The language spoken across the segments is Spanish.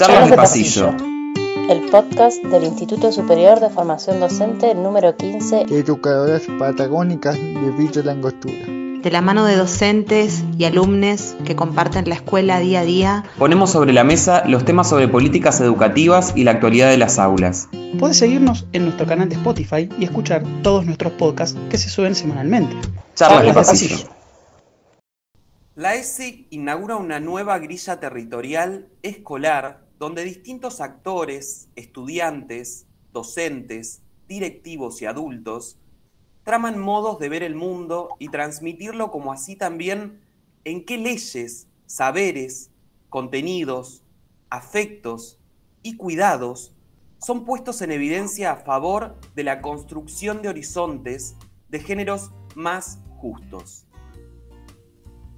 Charlas de pasillo. El podcast del Instituto Superior de Formación Docente número 15. Educadoras patagónicas de Villa Langostura. De la mano de docentes y alumnos que comparten la escuela día a día. Ponemos sobre la mesa los temas sobre políticas educativas y la actualidad de las aulas. Puedes seguirnos en nuestro canal de Spotify y escuchar todos nuestros podcasts que se suben semanalmente. Charlas de pasillo. La ESI inaugura una nueva grilla territorial escolar donde distintos actores, estudiantes, docentes, directivos y adultos traman modos de ver el mundo y transmitirlo como así también en qué leyes, saberes, contenidos, afectos y cuidados son puestos en evidencia a favor de la construcción de horizontes de géneros más justos.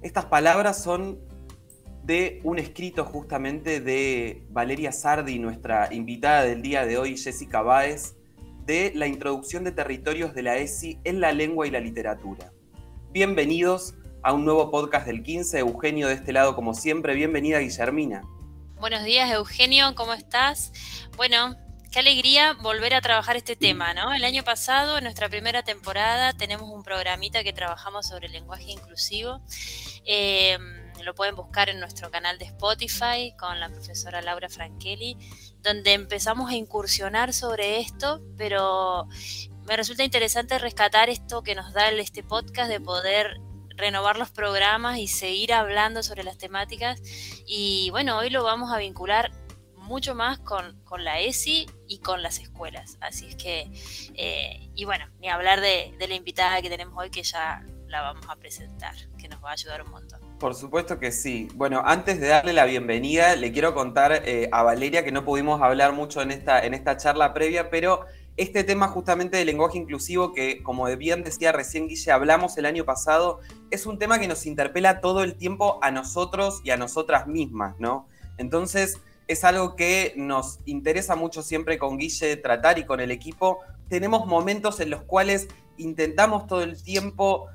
Estas palabras son de un escrito justamente de Valeria Sardi, nuestra invitada del día de hoy, Jessica Báez, de la introducción de territorios de la ESI en la lengua y la literatura. Bienvenidos a un nuevo podcast del 15, Eugenio de este lado como siempre, bienvenida Guillermina. Buenos días Eugenio, ¿cómo estás? Bueno, qué alegría volver a trabajar este tema, ¿no? El año pasado, en nuestra primera temporada, tenemos un programita que trabajamos sobre el lenguaje inclusivo. Eh, lo pueden buscar en nuestro canal de Spotify con la profesora Laura Frankeli, donde empezamos a incursionar sobre esto, pero me resulta interesante rescatar esto que nos da este podcast de poder renovar los programas y seguir hablando sobre las temáticas. Y bueno, hoy lo vamos a vincular mucho más con, la ESI y con las escuelas. Así es que, eh, y bueno, ni hablar de, de la invitada que tenemos hoy que ya la vamos a presentar, que nos va a ayudar un montón. Por supuesto que sí. Bueno, antes de darle la bienvenida, le quiero contar eh, a Valeria que no pudimos hablar mucho en esta, en esta charla previa, pero este tema justamente del lenguaje inclusivo, que como bien decía recién Guille, hablamos el año pasado, es un tema que nos interpela todo el tiempo a nosotros y a nosotras mismas, ¿no? Entonces, es algo que nos interesa mucho siempre con Guille tratar y con el equipo. Tenemos momentos en los cuales intentamos todo el tiempo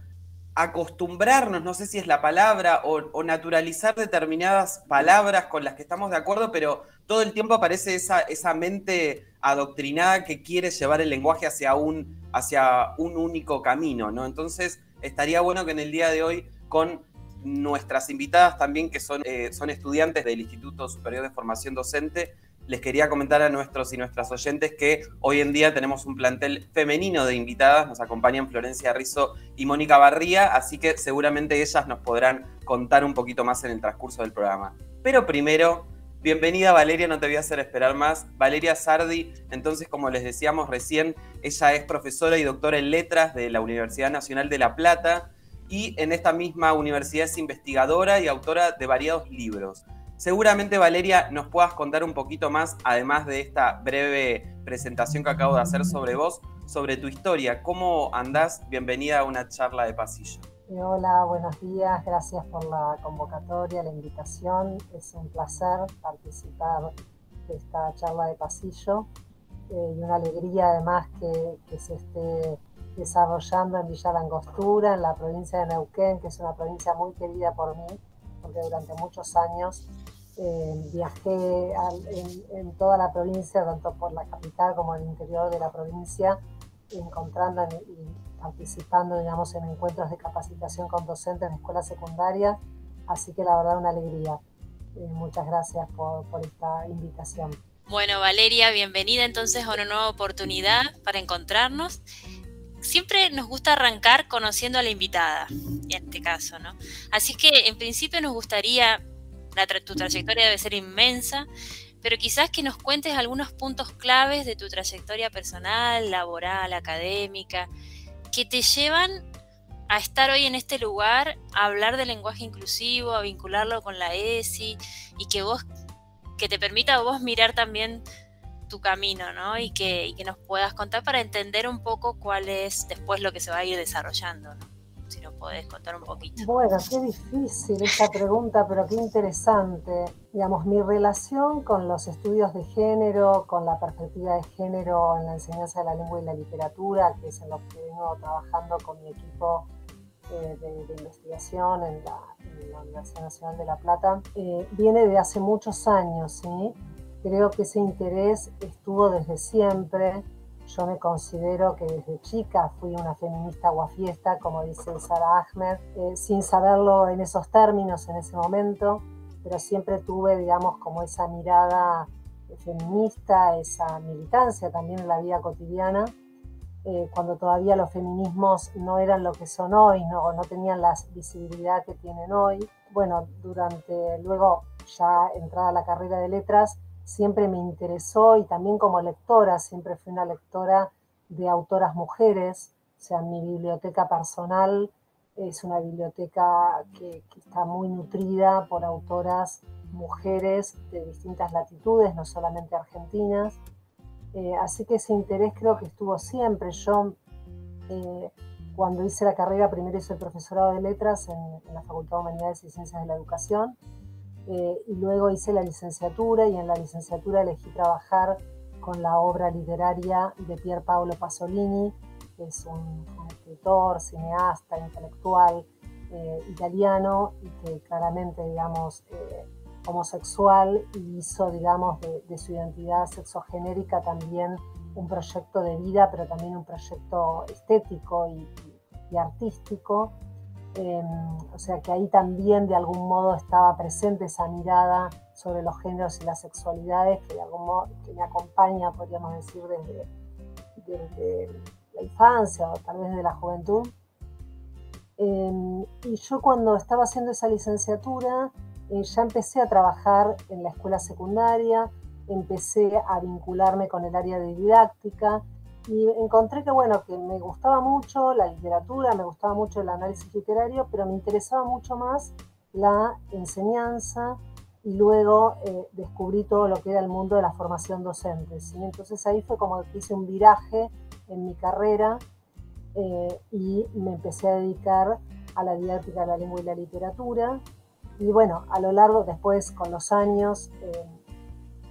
acostumbrarnos, no sé si es la palabra, o, naturalizar determinadas palabras con las que estamos de acuerdo, pero todo el tiempo aparece esa, esa mente adoctrinada que quiere llevar el lenguaje hacia un, hacia un único camino, ¿no? Entonces, estaría bueno que en el día de hoy, con nuestras invitadas también, que son, eh, son estudiantes del Instituto Superior de Formación Docente, les quería comentar a nuestros y nuestras oyentes que hoy en día tenemos un plantel femenino de invitadas, nos acompañan Florencia Rizzo y Mónica Barría, así que seguramente ellas nos podrán contar un poquito más en el transcurso del programa. Pero primero, bienvenida Valeria, no te voy a hacer esperar más. Valeria Sardi, entonces como les decíamos recién, ella es profesora y doctora en letras de la Universidad Nacional de La Plata y en esta misma universidad es investigadora y autora de variados libros. Seguramente, Valeria, nos puedas contar un poquito más, además de esta breve presentación que acabo de hacer sobre vos, sobre tu historia. ¿Cómo andás? Bienvenida a una charla de pasillo. Eh, hola, buenos días. Gracias por la convocatoria, la invitación. Es un placer participar de esta charla de pasillo eh, y una alegría además que, que se esté desarrollando en Villa Langostura, en la provincia de Neuquén, que es una provincia muy querida por mí, porque durante muchos años eh, viajé en, toda la provincia, tanto por la capital como el interior de la provincia, encontrando y participando, digamos, en encuentros de capacitación con docentes de escuelas secundarias. Así que la verdad una alegría. Eh, muchas gracias por, por esta invitación. Bueno, Valeria, bienvenida entonces a una nueva oportunidad para encontrarnos. Siempre nos gusta arrancar conociendo a la invitada, en este caso, ¿no? Así que en principio nos gustaría tu trayectoria debe ser inmensa, pero quizás que nos cuentes algunos puntos claves de tu trayectoria personal, laboral, académica, que te llevan a estar hoy en este lugar, a hablar del lenguaje inclusivo, a vincularlo con la ESI y que vos, que te permita a vos mirar también tu camino, ¿no? Y que, y que nos puedas contar para entender un poco cuál es después lo que se va a ir desarrollando, ¿no? si nos podés contar un poquito. Bueno, qué difícil esta pregunta, pero qué interesante. Digamos, mi relación con los estudios de género, con la perspectiva de género en la enseñanza de la lengua y la literatura, que es en lo que vengo trabajando con mi equipo eh, de, investigación en la, Universidad Nacional de La Plata, eh, viene de hace muchos años, ¿sí? Creo que ese interés estuvo desde siempre. Yo me considero que desde chica fui una feminista guafiesta, como dice Sara Ahmed, eh, sin saberlo en esos términos en ese momento, pero siempre tuve, digamos, como esa mirada feminista, esa militancia también en la vida cotidiana, eh, cuando todavía los feminismos no eran lo que son hoy, no, no tenían la visibilidad que tienen hoy. Bueno, durante, luego ya entrada a la carrera de letras, siempre me interesó y también como lectora, siempre fui una lectora de autoras mujeres, o sea, mi biblioteca personal es una biblioteca que, está muy nutrida por autoras mujeres de distintas latitudes, no solamente argentinas. Eh, así que ese interés creo que estuvo siempre. Yo, eh, cuando hice la carrera, primero hice el profesorado de letras en, en la Facultad de Humanidades y Ciencias de la Educación eh, y luego hice la licenciatura y en la licenciatura elegí trabajar con la obra literaria de Pier Paolo Pasolini, que es un, escritor, cineasta, intelectual eh, italiano y que claramente, digamos, eh, homosexual y hizo, digamos, de, su identidad sexogenérica también un proyecto de vida, pero también un proyecto estético y artístico. Em, o sea que ahí también de algún modo estaba presente esa mirada sobre los géneros y las sexualidades que de algún que me acompaña, podríamos decir, desde, la infancia o tal vez de la juventud. Em, y yo cuando estaba haciendo esa licenciatura eh, ya empecé a trabajar en la escuela secundaria, empecé a vincularme con el área de didáctica, y encontré que, bueno, que me gustaba mucho la literatura, me gustaba mucho el análisis literario, pero me interesaba mucho más la enseñanza y luego eh, descubrí todo lo que era el mundo de la formación docente. ¿sí? Entonces ahí fue como que hice un viraje en mi carrera eh, y me empecé a dedicar a la didáctica de la lengua y la literatura. Y bueno, a lo largo, después con los años, eh,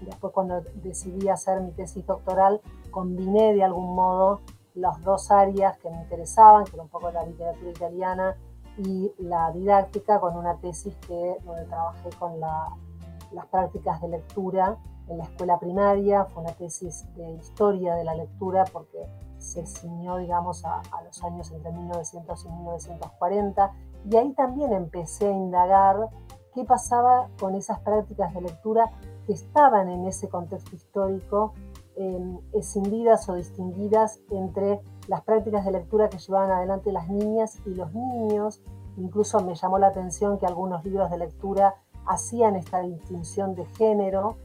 después cuando decidí hacer mi tesis doctoral, combiné de algún modo las dos áreas que me interesaban, que era un poco la literatura italiana y la didáctica, con una tesis que, donde trabajé con las prácticas de lectura en la escuela primaria, fue una tesis de historia de la lectura porque se ciñó, digamos, a, a los años entre 1900 y 1940, y ahí también empecé a indagar qué pasaba con esas prácticas de lectura que estaban en ese contexto histórico eh, escindidas o distinguidas entre las prácticas de lectura que llevaban adelante las niñas y los niños. Incluso me llamó la atención que algunos libros de lectura hacían esta distinción de género.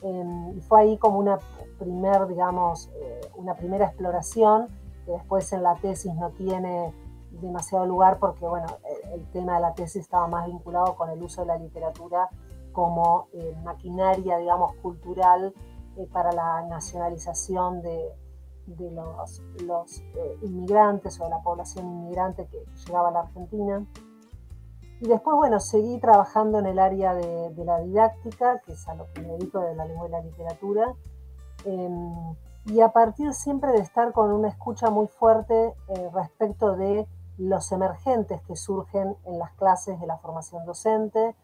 Em, y fue ahí como una, primer, digamos, eh, una primera exploración que después en la tesis no tiene demasiado lugar porque bueno, el, tema de la tesis estaba más vinculado con el uso de la literatura como eh, maquinaria, digamos, cultural eh, para la nacionalización de, los, eh, inmigrantes o de la población inmigrante que llegaba a la Argentina. Y después, bueno, seguí trabajando en el área de, la didáctica, que es a lo que me dedico de la lengua y la literatura. Em, y a partir siempre de estar con una escucha muy fuerte respecto de los emergentes que surgen en las clases de la formación docente,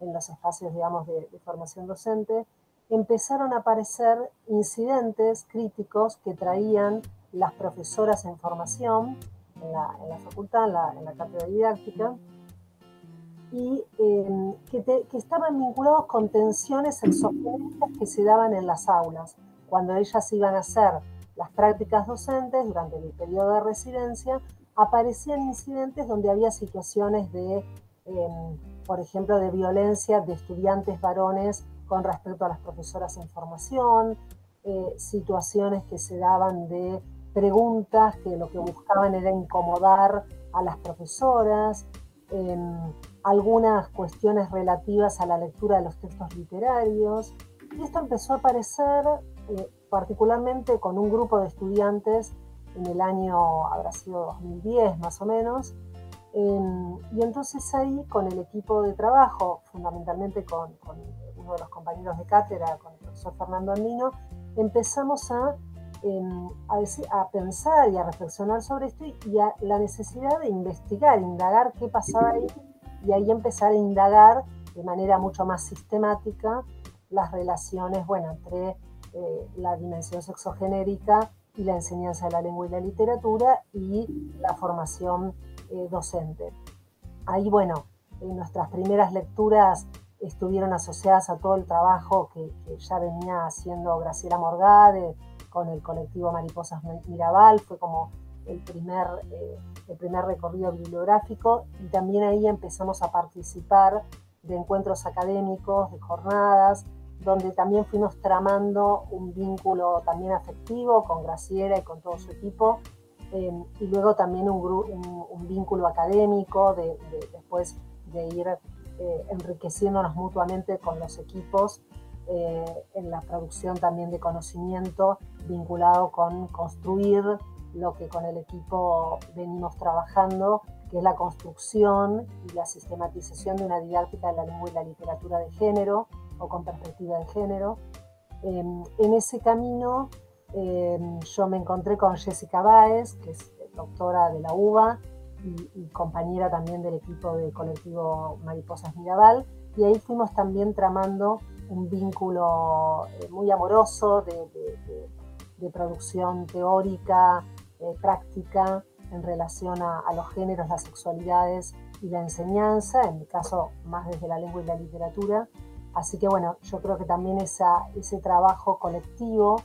en los espacios, digamos, de formación docente, empezaron a aparecer incidentes críticos que traían las profesoras en formación en la, facultad, en la, cátedra didáctica, y em, que, estaban vinculados con tensiones exogénicas que se daban en las aulas, cuando ellas iban a hacer las prácticas docentes durante el periodo de residencia, aparecían incidentes donde había situaciones de, em, por ejemplo, de violencia de estudiantes varones con respecto a las profesoras en formación, eh, situaciones que se daban de preguntas que lo que buscaban era incomodar a las profesoras, em, algunas cuestiones relativas a la lectura de los textos literarios. Y esto empezó a aparecer eh, particularmente con un grupo de estudiantes en el año, habrá sido 2010 más o menos, em, y entonces ahí con el equipo de trabajo, fundamentalmente con, uno de los compañeros de cátedra, con el profesor Fernando Andino, empezamos a, em, a, pensar y a reflexionar sobre esto y, a la necesidad de investigar, indagar qué pasaba ahí y ahí empezar a indagar de manera mucho más sistemática las relaciones, bueno, entre eh, la dimensión sexogenérica y la enseñanza de la lengua y la literatura y la formación eh, docente. Ahí, bueno, en nuestras primeras lecturas estuvieron asociadas a todo el trabajo que, ya venía haciendo Graciela Morgade con el colectivo Mariposas Mirabal, fue como el primer, eh, el primer recorrido bibliográfico y también ahí empezamos a participar de encuentros académicos, de jornadas, donde también fuimos tramando un vínculo también afectivo con Graciela y con todo su equipo, eh, y luego también un, un, vínculo académico de, después de ir eh, enriqueciéndonos mutuamente con los equipos eh, en la producción también de conocimiento vinculado con construir lo que con el equipo venimos trabajando, que es la construcción y la sistematización de una didáctica de la lengua y la literatura de género o con perspectiva de género. Em, en ese camino em, yo me encontré con Jessica Baez, que es doctora de la UBA y, compañera también del equipo del colectivo Mariposas Mirabal, y ahí fuimos también tramando un vínculo eh, muy amoroso de, de producción teórica, eh, práctica en relación a, los géneros, las sexualidades y la enseñanza, en mi caso más desde la lengua y la literatura. Así que bueno, yo creo que también esa, ese trabajo colectivo,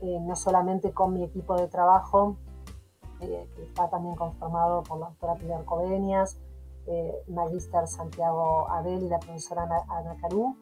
eh, no solamente con mi equipo de trabajo, eh, que está también conformado por la doctora Pilar Covenias, Magister Santiago Abel y la profesora Ana Carú,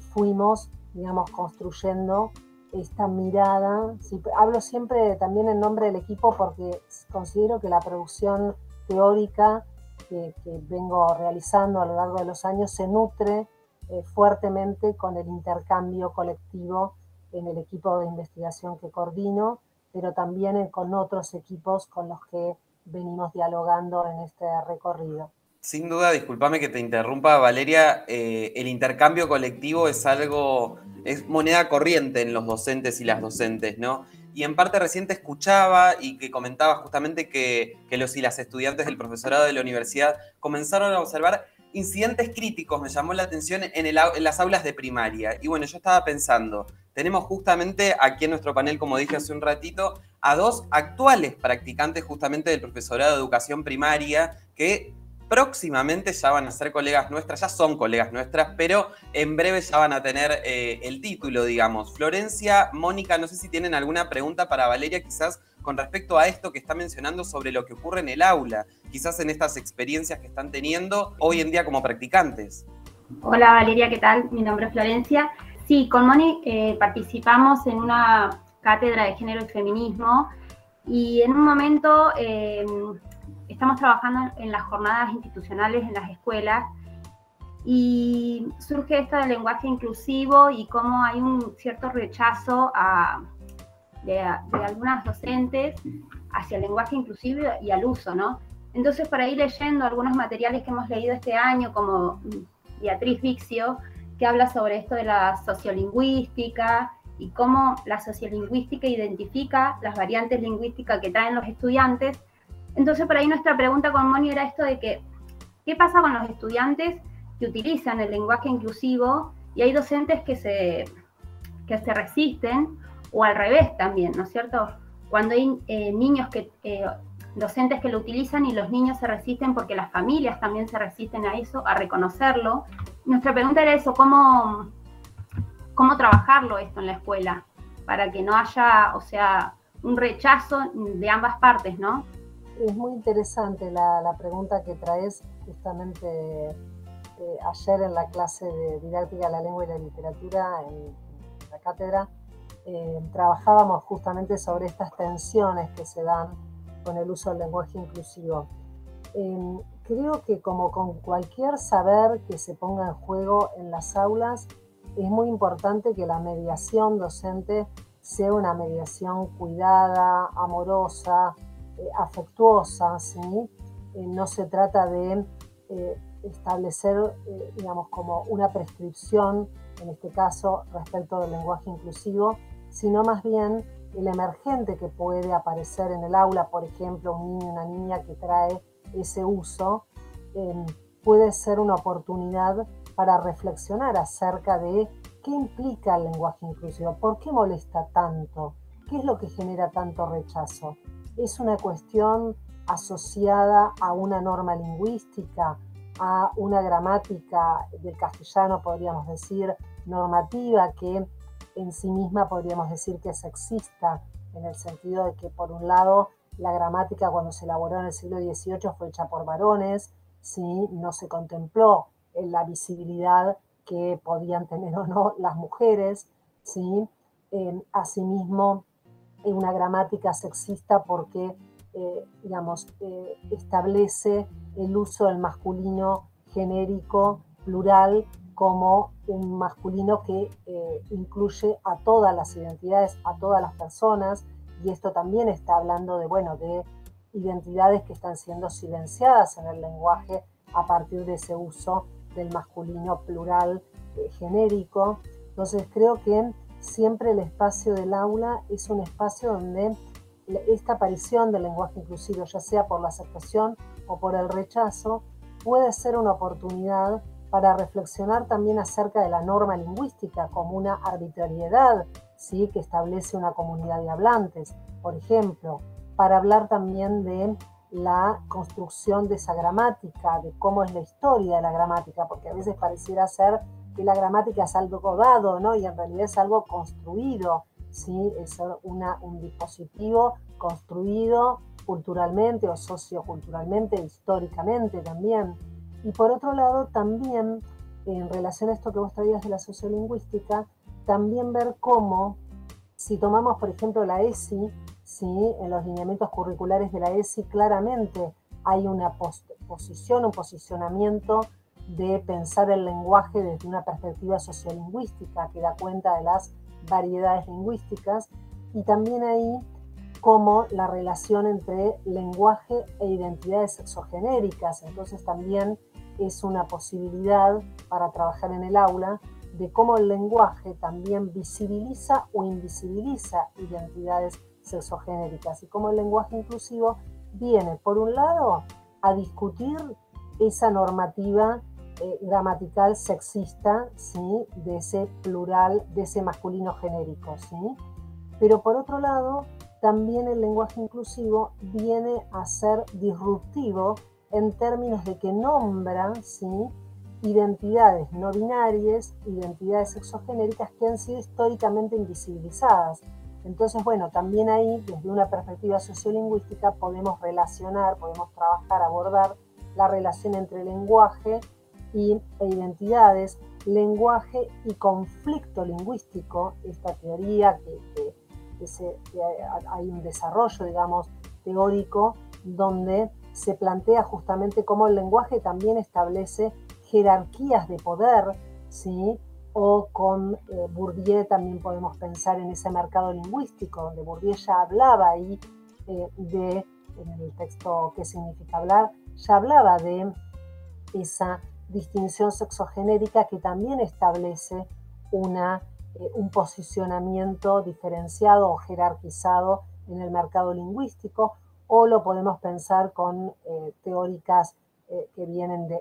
fuimos, digamos, construyendo esta mirada. hablo siempre también en nombre del equipo porque considero que la producción teórica que, vengo realizando a lo largo de los años se nutre eh, fuertemente con el intercambio colectivo en el equipo de investigación que coordino, pero también con otros equipos con los que venimos dialogando en este recorrido. Sin duda, discúlpame que te interrumpa, Valeria, eh, el intercambio colectivo es algo es moneda corriente en los docentes y las docentes, ¿no? Y en parte reciente escuchaba y que comentaba justamente que, los y las estudiantes del profesorado de la universidad comenzaron a observar incidentes críticos, me llamó la atención, en, las aulas de primaria. Y bueno, yo estaba pensando, tenemos justamente aquí en nuestro panel, como dije hace un ratito, a dos actuales practicantes justamente del profesorado de educación primaria que próximamente ya van a ser colegas nuestras, ya son colegas nuestras, pero en breve ya van a tener eh, el título, digamos. Florencia, Mónica, no sé si tienen alguna pregunta para Valeria, quizás con respecto a esto que está mencionando sobre lo que ocurre en el aula, quizás en estas experiencias que están teniendo hoy en día como practicantes. Hola Valeria, ¿qué tal? Mi nombre es Florencia. Sí, con Moni eh, participamos en una cátedra de género y feminismo y en un momento eh, estamos trabajando en las jornadas institucionales en las escuelas y surge esto del lenguaje inclusivo y cómo hay un cierto rechazo de, algunas docentes hacia el lenguaje inclusivo y al uso, ¿no? Entonces, por ahí leyendo algunos materiales que hemos leído este año, como Beatriz Vixio, que habla sobre esto de la sociolingüística y cómo la sociolingüística identifica las variantes lingüísticas que traen los estudiantes, entonces, por ahí nuestra pregunta con Moni era esto de que, ¿qué pasa con los estudiantes que utilizan el lenguaje inclusivo y hay docentes que se, que se resisten o al revés también, ¿no es cierto? Cuando hay eh, niños que, eh, docentes que lo utilizan y los niños se resisten porque las familias también se resisten a eso, a reconocerlo. Nuestra pregunta era eso, ¿cómo, cómo trabajarlo esto en la escuela? Para que no haya, o sea, un rechazo de ambas partes, ¿no? Es muy interesante la, pregunta que traes justamente eh, ayer en la clase de didáctica de la lengua y la literatura en, la cátedra. Eh, trabajábamos justamente sobre estas tensiones que se dan con el uso del lenguaje inclusivo. Em, creo que como con cualquier saber que se ponga en juego en las aulas, es muy importante que la mediación docente sea una mediación cuidada, amorosa, eh, afectuosa. Eh, no se trata de eh, establecer, digamos, como una prescripción, en este caso, respecto del lenguaje inclusivo, sino más bien el emergente que puede aparecer en el aula, por ejemplo, un niño, una niña que trae ese uso, puede ser una oportunidad para reflexionar acerca de ¿qué implica el lenguaje inclusivo? ¿Por qué molesta tanto? ¿Qué es lo que genera tanto rechazo? ¿Es una cuestión asociada a una norma lingüística, a una gramática del castellano, podríamos decir, normativa, que en sí misma podríamos decir que es sexista, en el sentido de que por un lado la gramática cuando se elaboró en el siglo XVIII fue hecha por varones, ¿sí? no se contempló la visibilidad que podían tener o no las mujeres, ¿sí? asimismo una gramática sexista porque, eh, digamos, eh, establece el uso del masculino genérico, plural, como un masculino que eh, incluye a todas las identidades, a todas las personas, y esto también está hablando de, bueno, de identidades que están siendo silenciadas en el lenguaje a partir de ese uso del masculino plural eh, genérico. Entonces creo que siempre el espacio del aula es un espacio donde esta aparición del lenguaje inclusivo, ya sea por la aceptación o por el rechazo, puede ser una oportunidad para reflexionar también acerca de la norma lingüística como una arbitrariedad ¿sí? que establece una comunidad de hablantes, por ejemplo, para hablar también de la construcción de esa gramática, de cómo es la historia de la gramática, porque a veces pareciera ser que la gramática es algo dado, ¿no? Y en realidad es algo construido, ¿sí? Es una, un dispositivo construido culturalmente o socioculturalmente, históricamente también. Y por otro lado, también, en relación a esto que vos traías de la sociolingüística, también ver cómo, si tomamos, por ejemplo, la ESI, ¿sí? en los lineamientos curriculares de la ESI, claramente hay una posición, un posicionamiento de pensar el lenguaje desde una perspectiva sociolingüística que da cuenta de las variedades lingüísticas y también ahí como la relación entre lenguaje e identidades sexogenéricas. Entonces también es una posibilidad para trabajar en el aula de cómo el lenguaje también visibiliza o invisibiliza identidades sexogenéricas y cómo el lenguaje inclusivo viene, por un lado, a discutir esa normativa eh, gramatical sexista, ¿sí? de ese plural, de ese masculino genérico. ¿sí? Pero por otro lado, también el lenguaje inclusivo viene a ser disruptivo en términos de que nombra ¿sí? identidades no binarias, identidades sexogenéricas que han sido históricamente invisibilizadas. Entonces, bueno, también ahí, desde una perspectiva sociolingüística, podemos relacionar, podemos trabajar, abordar la relación entre lenguaje y, e identidades, lenguaje y conflicto lingüístico, esta teoría que, hay un desarrollo, digamos, teórico donde se plantea justamente cómo el lenguaje también establece jerarquías de poder, ¿sí? O con eh, Bourdieu también podemos pensar en ese mercado lingüístico, donde Bourdieu ya hablaba ahí eh, de, en el texto ¿Qué significa hablar? Ya hablaba de esa distinción sexogenérica que también establece una, eh, un posicionamiento diferenciado o jerarquizado en el mercado lingüístico, o lo podemos pensar con teóricas que vienen de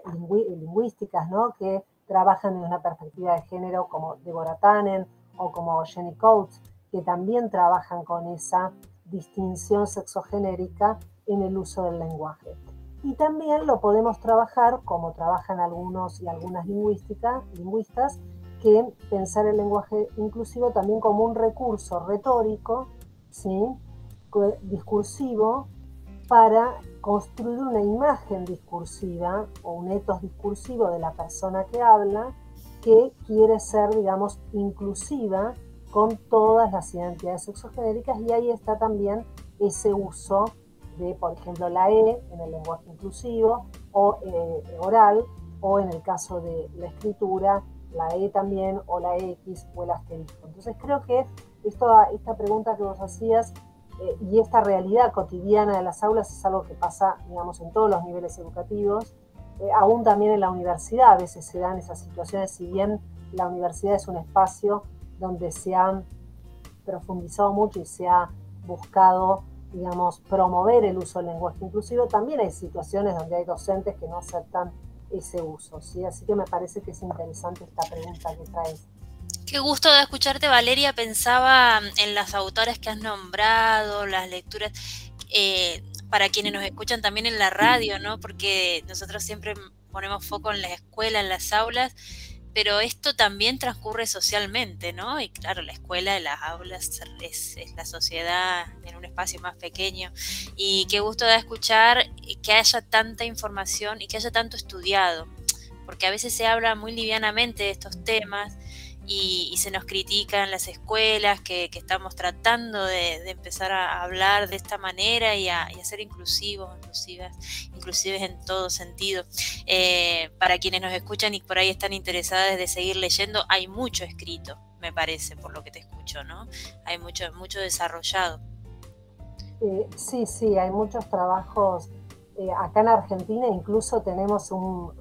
lingüísticas, ¿no? que trabajan en una perspectiva de género como Deborah Tannen o como Jenny Coates, que también trabajan con esa distinción sexogenérica en el uso del lenguaje. Y también lo podemos trabajar, como trabajan algunos y algunas lingüistas, que pensar el lenguaje inclusivo también como un recurso retórico, ¿sí? discursivo, para construir una imagen discursiva o un etos discursivo de la persona que habla que quiere ser, digamos, inclusiva con todas las identidades sexogenéricas y ahí está también ese uso de, por ejemplo, la E en el lenguaje inclusivo o eh, oral o en el caso de la escritura, la E también o la X o el asterisco. Entonces creo que esto, esta pregunta que vos hacías eh, y esta realidad cotidiana de las aulas es algo que pasa, digamos, en todos los niveles educativos, eh, aún también en la universidad a veces se dan esas situaciones, si bien la universidad es un espacio donde se ha profundizado mucho y se ha buscado, digamos, promover el uso del lenguaje inclusivo, también hay situaciones donde hay docentes que no aceptan ese uso, ¿sí? Así que me parece que es interesante esta pregunta que traes. Qué gusto de escucharte, Valeria. Pensaba en las autoras que has nombrado, las lecturas, eh, para quienes nos escuchan también en la radio, ¿no? Porque nosotros siempre ponemos foco en la escuela, en las aulas, pero esto también transcurre socialmente, ¿no? Y claro, la escuela, las aulas es, la sociedad en un espacio más pequeño. Y qué gusto de escuchar que haya tanta información y que haya tanto estudiado, porque a veces se habla muy livianamente de estos temas y, se nos critica en las escuelas que, estamos tratando de, empezar a hablar de esta manera y a, ser inclusivos, inclusivas, inclusives en todo sentido. Eh, para quienes nos escuchan y por ahí están interesadas de seguir leyendo, hay mucho escrito, me parece, por lo que te escucho, ¿no? Hay mucho, mucho desarrollado. Eh, sí, sí, hay muchos trabajos eh, acá en Argentina incluso tenemos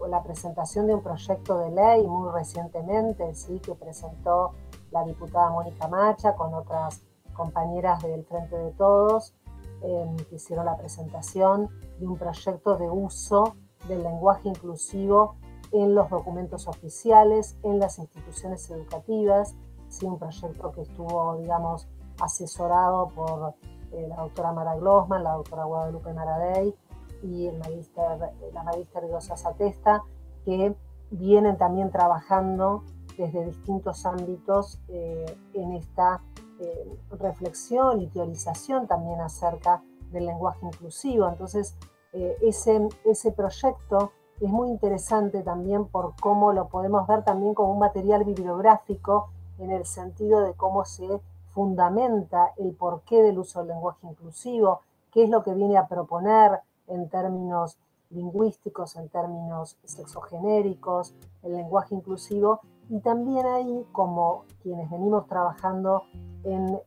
la presentación de un proyecto de ley muy recientemente, ¿sí? que presentó la diputada Mónica Macha con otras compañeras del Frente de Todos, em, que hicieron la presentación de un proyecto de uso del lenguaje inclusivo en los documentos oficiales, en las instituciones educativas, ¿sí? un proyecto que estuvo, digamos, asesorado por eh, la doctora Mara Glossman, la doctora Guadalupe Maradei, y el magister, la magister Rosa Satesta, que vienen también trabajando desde distintos ámbitos eh, en esta eh, reflexión y teorización también acerca del lenguaje inclusivo. Entonces, eh, ese, ese proyecto es muy interesante también por cómo lo podemos ver también como un material bibliográfico en el sentido de cómo se fundamenta el porqué del uso del lenguaje inclusivo, qué es lo que viene a proponer, en términos lingüísticos, en términos sexogenéricos, el lenguaje inclusivo, y también ahí, como quienes venimos trabajando en,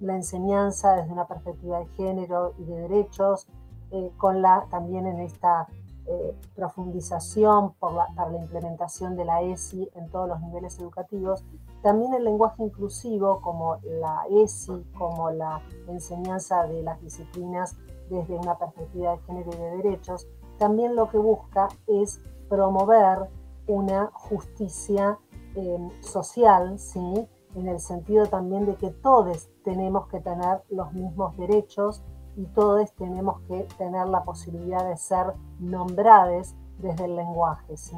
la enseñanza desde una perspectiva de género y de derechos, eh, con la, también en esta eh, profundización para la implementación de la ESI en todos los niveles educativos, también el lenguaje inclusivo, como la ESI, como la enseñanza de las disciplinas desde una perspectiva de género y de derechos, también lo que busca es promover una justicia em, social, ¿sí? en el sentido también de que todos tenemos que tener los mismos derechos y todos tenemos que tener la posibilidad de ser nombrados desde el lenguaje. ¿sí?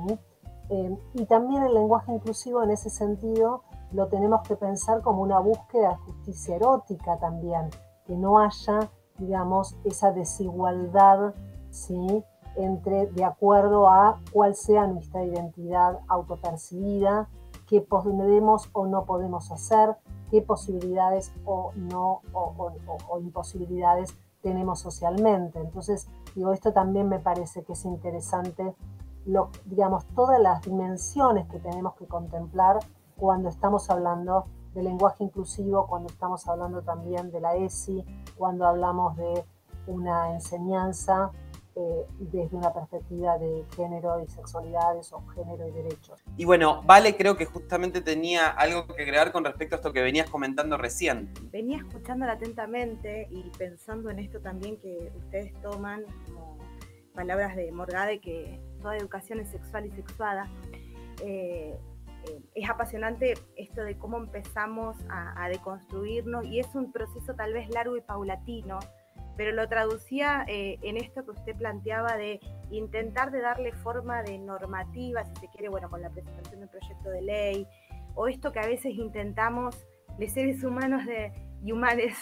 Em, y también el lenguaje inclusivo en ese sentido lo tenemos que pensar como una búsqueda de justicia erótica también, que no haya digamos, esa desigualdad, ¿sí? Entre, de acuerdo a cuál sea nuestra identidad autopercibida, qué podemos o no podemos hacer, qué posibilidades o no, o, imposibilidades tenemos socialmente. Entonces, digo, esto también me parece que es interesante, lo, digamos, todas las dimensiones que tenemos que contemplar cuando estamos hablando de lenguaje inclusivo, cuando estamos hablando también de la ESI, cuando hablamos de una enseñanza eh, desde una perspectiva de género y sexualidades o género y derechos. Y bueno, Vale creo que justamente tenía algo que agregar con respecto a esto que venías comentando recién. Venía escuchándola atentamente y pensando en esto también que ustedes toman como palabras de Morgade, que toda educación es sexual y sexuada. Eh, eh, es apasionante esto de cómo empezamos a, deconstruirnos y es un proceso tal vez largo y paulatino, pero lo traducía eh, en esto que usted planteaba de intentar de darle forma de normativa, si se quiere, bueno, con la presentación del proyecto de ley, o esto que a veces intentamos de seres humanos de, y humanes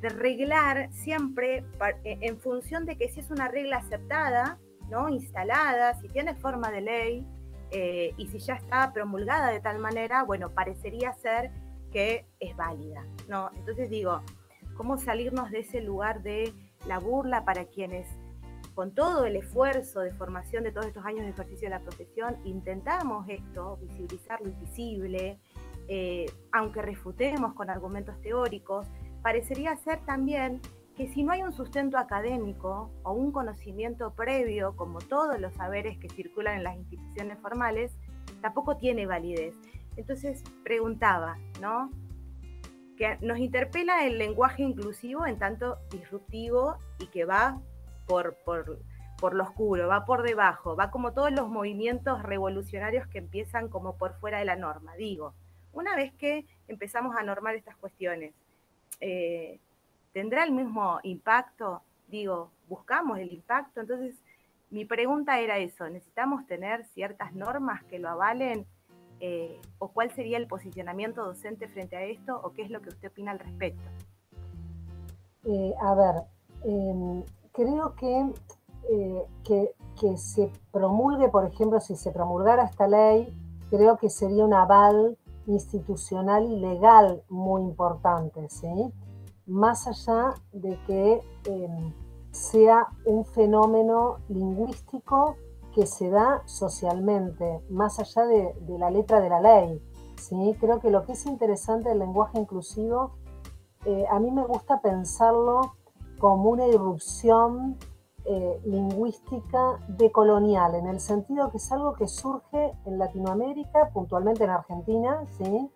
de reglar siempre e, en función de que si es una regla aceptada, ¿no? instalada, si tiene forma de ley, eh, y si ya está promulgada de tal manera, bueno, parecería ser que es válida, ¿no? Entonces digo, ¿cómo salirnos de ese lugar de la burla para quienes con todo el esfuerzo de formación de todos estos años de ejercicio de la profesión, intentamos esto, visibilizar lo invisible, eh, aunque refutemos con argumentos teóricos, parecería ser también que si no hay un sustento académico o un conocimiento previo, como todos los saberes que circulan en las instituciones formales, tampoco tiene validez. Entonces preguntaba, ¿no? Que nos interpela el lenguaje inclusivo en tanto disruptivo y que va por, por, por lo oscuro, va por debajo, va como todos los movimientos revolucionarios que empiezan como por fuera de la norma, digo. una vez que empezamos a normar estas cuestiones, eh, ¿tendrá el mismo impacto? Digo, buscamos el impacto, entonces mi pregunta era eso, ¿necesitamos tener ciertas normas que lo avalen? Eh, ¿O cuál sería el posicionamiento docente frente a esto? ¿O qué es lo que usted opina al respecto? Eh, a ver, em, creo que, que, que se promulgue, por ejemplo, si se promulgara esta ley, creo que sería un aval institucional y legal muy importante, ¿sí? Más allá de que em, sea un fenómeno lingüístico que se da socialmente, más allá de, la letra de la ley. ¿sí? Creo que lo que es interesante del lenguaje inclusivo, eh, a mí me gusta pensarlo como una irrupción eh, lingüística decolonial, en el sentido que es algo que surge en Latinoamérica, puntualmente en Argentina, ¿sí?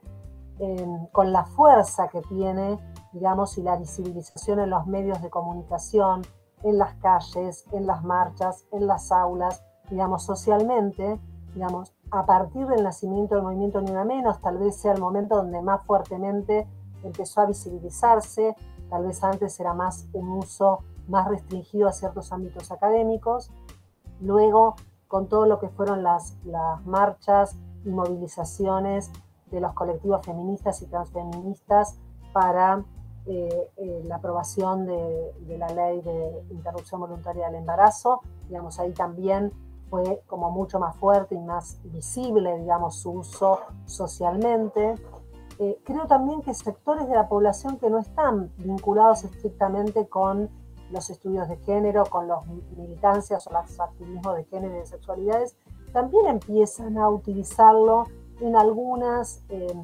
con la fuerza que tiene, digamos, y la visibilización en los medios de comunicación, en las calles, en las marchas, en las aulas, digamos, socialmente, digamos, a partir del nacimiento del movimiento Ni Una Menos, tal vez sea el momento donde más fuertemente empezó a visibilizarse, tal vez antes era más un uso más restringido a ciertos ámbitos académicos. Luego, con todo lo que fueron las, las marchas y movilizaciones de los colectivos feministas y transfeministas para eh, eh, la aprobación de, de, la ley de interrupción voluntaria del embarazo. Digamos, ahí también fue como mucho más fuerte y más visible, digamos, su uso socialmente. Eh, creo también que sectores de la población que no están vinculados estrictamente con los estudios de género, con las militancias o los activismos de género y de sexualidades, también empiezan a utilizarlo en algunas eh,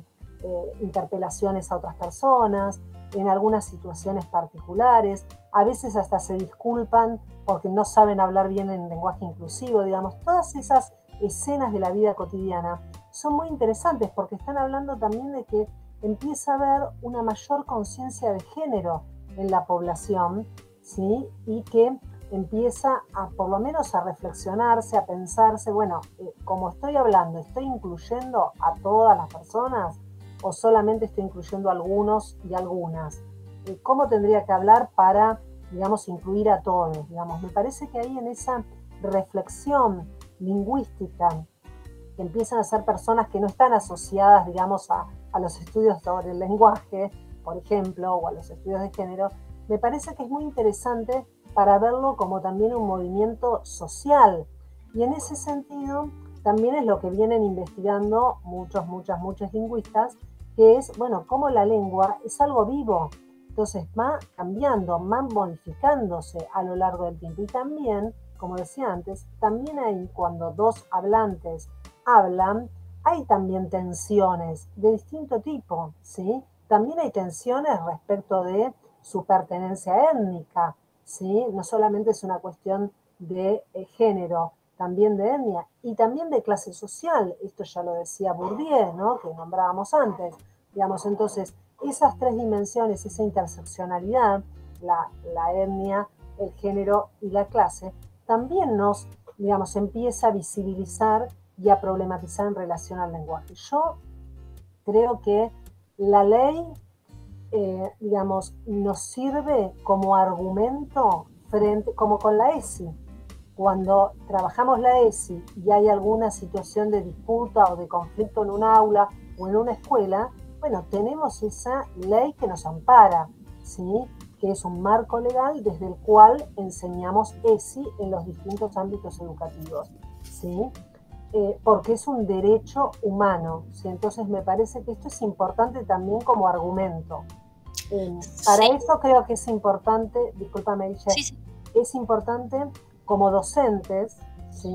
interpelaciones a otras personas, en algunas situaciones particulares, a veces hasta se disculpan porque no saben hablar bien en lenguaje inclusivo, digamos, todas esas escenas de la vida cotidiana son muy interesantes porque están hablando también de que empieza a haber una mayor conciencia de género en la población ¿sí? Y que empieza a por lo menos a reflexionarse, a pensarse, bueno, eh, como estoy hablando, ¿estoy incluyendo a todas las personas o solamente estoy incluyendo algunos y algunas? Eh, ¿Cómo tendría que hablar para, digamos, incluir a todos? Digamos, me parece que ahí en esa reflexión lingüística que empiezan a ser personas que no están asociadas, digamos, a, a los estudios sobre el lenguaje, por ejemplo, o a los estudios de género, me parece que es muy interesante para verlo como también un movimiento social. Y en ese sentido, también es lo que vienen investigando muchos, muchas, muchos lingüistas, que es, bueno, cómo la lengua es algo vivo. Entonces va cambiando, va modificándose a lo largo del tiempo. Y también, como decía antes, también hay cuando dos hablantes hablan, hay también tensiones de distinto tipo, ¿sí? También hay tensiones respecto de su pertenencia étnica, ¿sí? No solamente es una cuestión de eh, género, también de etnia y también de clase social. Esto ya lo decía Bourdieu, ¿no? Que nombrábamos antes. Digamos, entonces, esas tres dimensiones, esa interseccionalidad, la, la etnia, el género y la clase, también nos, digamos, empieza a visibilizar y a problematizar en relación al lenguaje. Yo creo que la ley eh, digamos, nos sirve como argumento frente, como con la ESI. Cuando trabajamos la ESI y hay alguna situación de disputa o de conflicto en un aula o en una escuela, bueno, tenemos esa ley que nos ampara, ¿sí? que es un marco legal desde el cual enseñamos ESI en los distintos ámbitos educativos, ¿sí? Eh, porque es un derecho humano. ¿sí? Entonces me parece que esto es importante también como argumento. Eh, para eso creo que es importante, discúlpame, Michelle, es importante como docentes, ¿sí?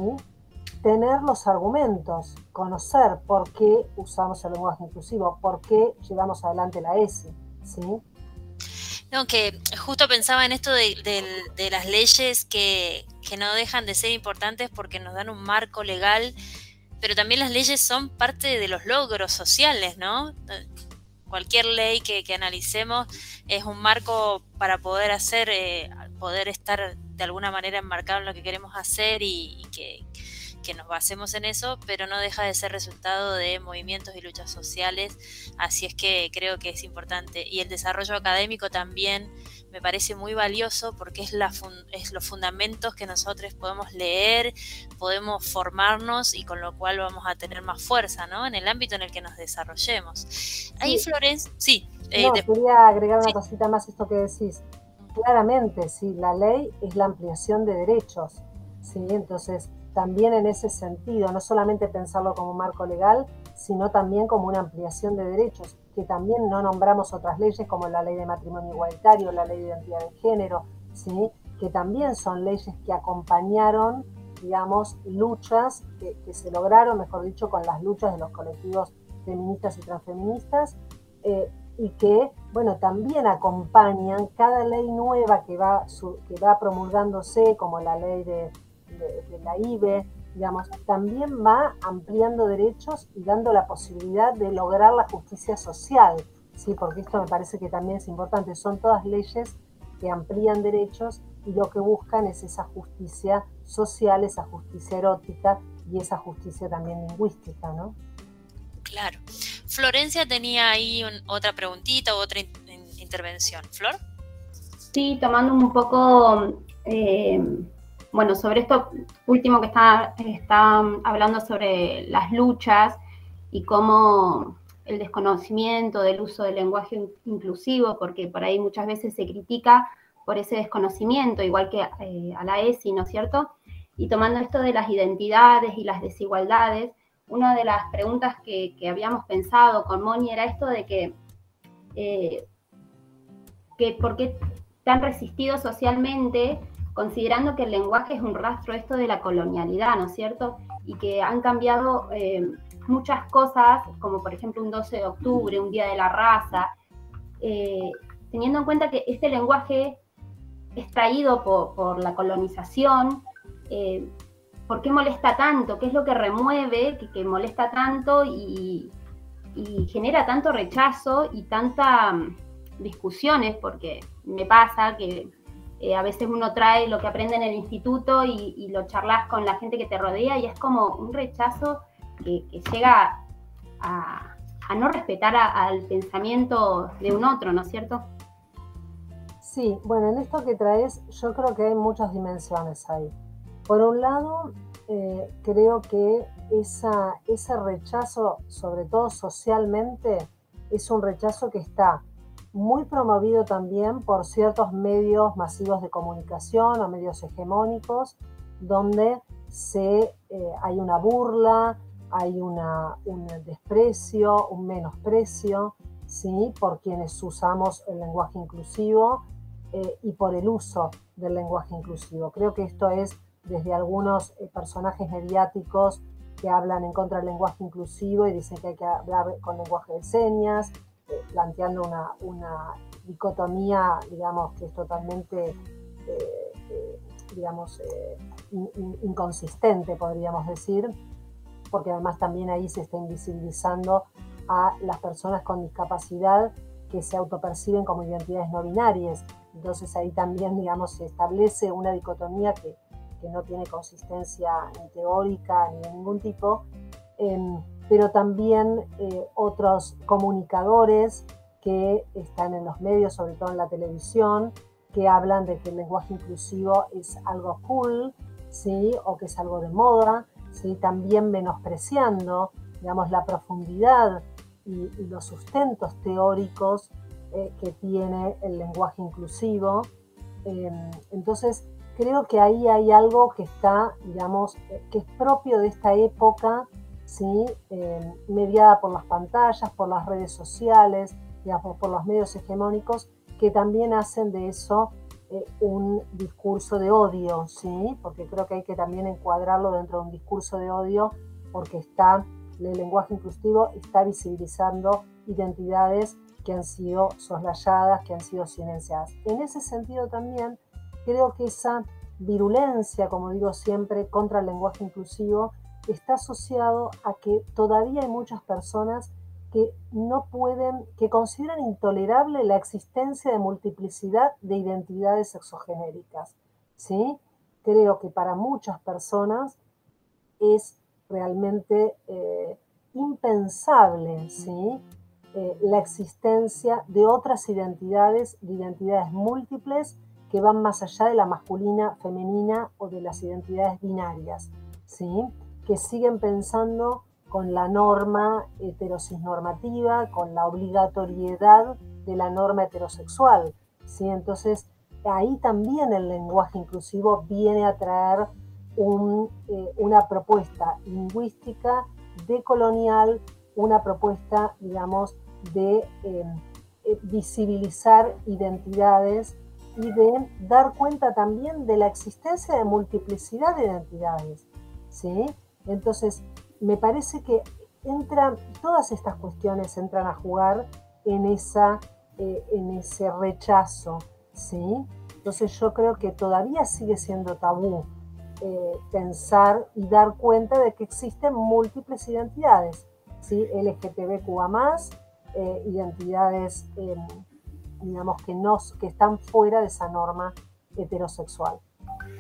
tener los argumentos, conocer por qué usamos el lenguaje inclusivo, por qué llevamos adelante la S, ¿sí? No, que justo pensaba en esto de, las leyes que, que, no dejan de ser importantes porque nos dan un marco legal, pero también las leyes son parte de los logros sociales, ¿no? cualquier ley que, analicemos es un marco para poder hacer, eh, poder estar de alguna manera enmarcado en lo que queremos hacer y, que, que nos basemos en eso, pero no deja de ser resultado de movimientos y luchas sociales, así es que creo que es importante. Y el desarrollo académico también me parece muy valioso porque es, la es los fundamentos que nosotros podemos leer, podemos formarnos y con lo cual vamos a tener más fuerza ¿no? en el ámbito en el que nos desarrollemos. Ahí, Florencia, sí. Eh, no, quería agregar una cosita más esto que decís. Claramente, sí, la ley es la ampliación de derechos. ¿sí? Entonces, también en ese sentido, no solamente pensarlo como marco legal, sino también como una ampliación de derechos, que también no nombramos otras leyes como la ley de matrimonio igualitario, la ley de identidad de género, ¿sí? que también son leyes que acompañaron, digamos, luchas que, se lograron, mejor dicho, con las luchas de los colectivos feministas y transfeministas, eh, y que, bueno, también acompañan cada ley nueva que va, que va promulgándose, como la ley de de, la IBE, digamos, también va ampliando derechos y dando la posibilidad de lograr la justicia social, ¿sí? porque esto me parece que también es importante, son todas leyes que amplían derechos y lo que buscan es esa justicia social, esa justicia erótica y esa justicia también lingüística, ¿no? Claro. Florencia tenía ahí otra preguntita otra intervención. ¿Flor? Sí, tomando un poco eh, bueno, sobre esto último que está, está hablando sobre las luchas y cómo el desconocimiento del uso del lenguaje inclusivo, porque por ahí muchas veces se critica por ese desconocimiento, igual que eh, a la ESI, ¿no es cierto? Y tomando esto de las identidades y las desigualdades, una de las preguntas que, habíamos pensado con Moni era esto de que, eh, que por qué tan resistido socialmente considerando que el lenguaje es un rastro esto de la colonialidad, ¿no es cierto? Y que han cambiado eh, muchas cosas, como por ejemplo un 12 de octubre, un Día de la Raza, eh, teniendo en cuenta que este lenguaje es traído por, la colonización, ¿por qué molesta tanto? ¿Qué es lo que remueve, que, molesta tanto y, genera tanto rechazo y tantas mm, discusiones? Porque me pasa que eh, a veces uno trae lo que aprende en el instituto y, lo charlas con la gente que te rodea y es como un rechazo que, llega a, no respetar al pensamiento de un otro, ¿no es cierto? Sí, bueno, en esto que traes yo creo que hay muchas dimensiones ahí. Por un lado, eh, creo que ese rechazo, sobre todo socialmente, es un rechazo que está muy promovido también por ciertos medios masivos de comunicación o medios hegemónicos, donde se, eh, hay una burla, hay un desprecio, un menosprecio, ¿sí? por quienes usamos el lenguaje inclusivo eh, y por el uso del lenguaje inclusivo. Creo que esto es desde algunos eh, personajes mediáticos que hablan en contra del lenguaje inclusivo y dicen que hay que hablar con lenguaje de señas, planteando una, dicotomía, digamos, que es totalmente, eh, eh, digamos, eh, inconsistente, podríamos decir, porque además también ahí se está invisibilizando a las personas con discapacidad que se autoperciben como identidades no binarias. Entonces ahí también, digamos, se establece una dicotomía que, que no tiene consistencia ni teórica ni de ningún tipo pero también eh, otros comunicadores que están en los medios, sobre todo en la televisión, que hablan de que el lenguaje inclusivo es algo cool, ¿sí? o que es algo de moda, ¿sí? también menospreciando digamos, la profundidad y, los sustentos teóricos eh, que tiene el lenguaje inclusivo. Em, entonces, creo que ahí hay algo que está, digamos, eh, que es propio de esta época ¿sí? Eh, mediada por las pantallas, por las redes sociales, por los medios hegemónicos, que también hacen de eso eh, un discurso de odio, ¿sí? porque creo que hay que también encuadrarlo dentro de un discurso de odio, porque está, el lenguaje inclusivo está visibilizando identidades que han sido soslayadas, que han sido silenciadas. En ese sentido también creo que esa virulencia, como digo siempre, contra el lenguaje inclusivo está asociado a que todavía hay muchas personas que no pueden, que consideran intolerable la existencia de multiplicidad de identidades sexogenéricas. ¿sí? Creo que para muchas personas es realmente eh, impensable, ¿sí? Eh, la existencia de otras identidades, de identidades múltiples que van más allá de la masculina, femenina o de las identidades binarias, ¿sí? que siguen pensando con la norma heterosis-normativa, con la obligatoriedad de la norma heterosexual. ¿sí? Entonces, ahí también el lenguaje inclusivo viene a traer eh, una propuesta lingüística decolonial, una propuesta, digamos, de em, eh, visibilizar identidades y de dar cuenta también de la existencia de multiplicidad de identidades. ¿sí? Entonces, me parece que entran, todas estas cuestiones entran a jugar en, esa, eh, en ese rechazo. ¿sí? Entonces yo creo que todavía sigue siendo tabú eh, pensar y dar cuenta de que existen múltiples identidades, ¿sí? LGTBQA+, eh, identidades, em, digamos, que, no, que están fuera de esa norma heterosexual.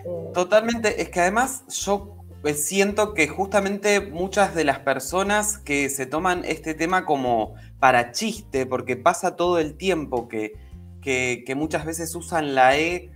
Eh, Totalmente, es que además yo siento que justamente muchas de las personas que se toman este tema como para chiste, porque pasa todo el tiempo que, que muchas veces usan la E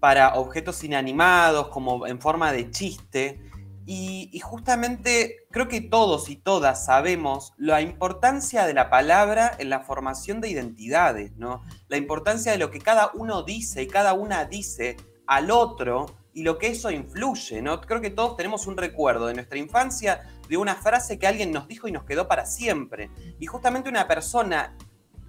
para objetos inanimados, como en forma de chiste. Y, justamente creo que todos y todas sabemos la importancia de la palabra en la formación de identidades, ¿no? La importancia de lo que cada uno dice y cada una dice al otro y lo que eso influye, ¿no? Creo que todos tenemos un recuerdo de nuestra infancia de una frase que alguien nos dijo y nos quedó para siempre. Y justamente una persona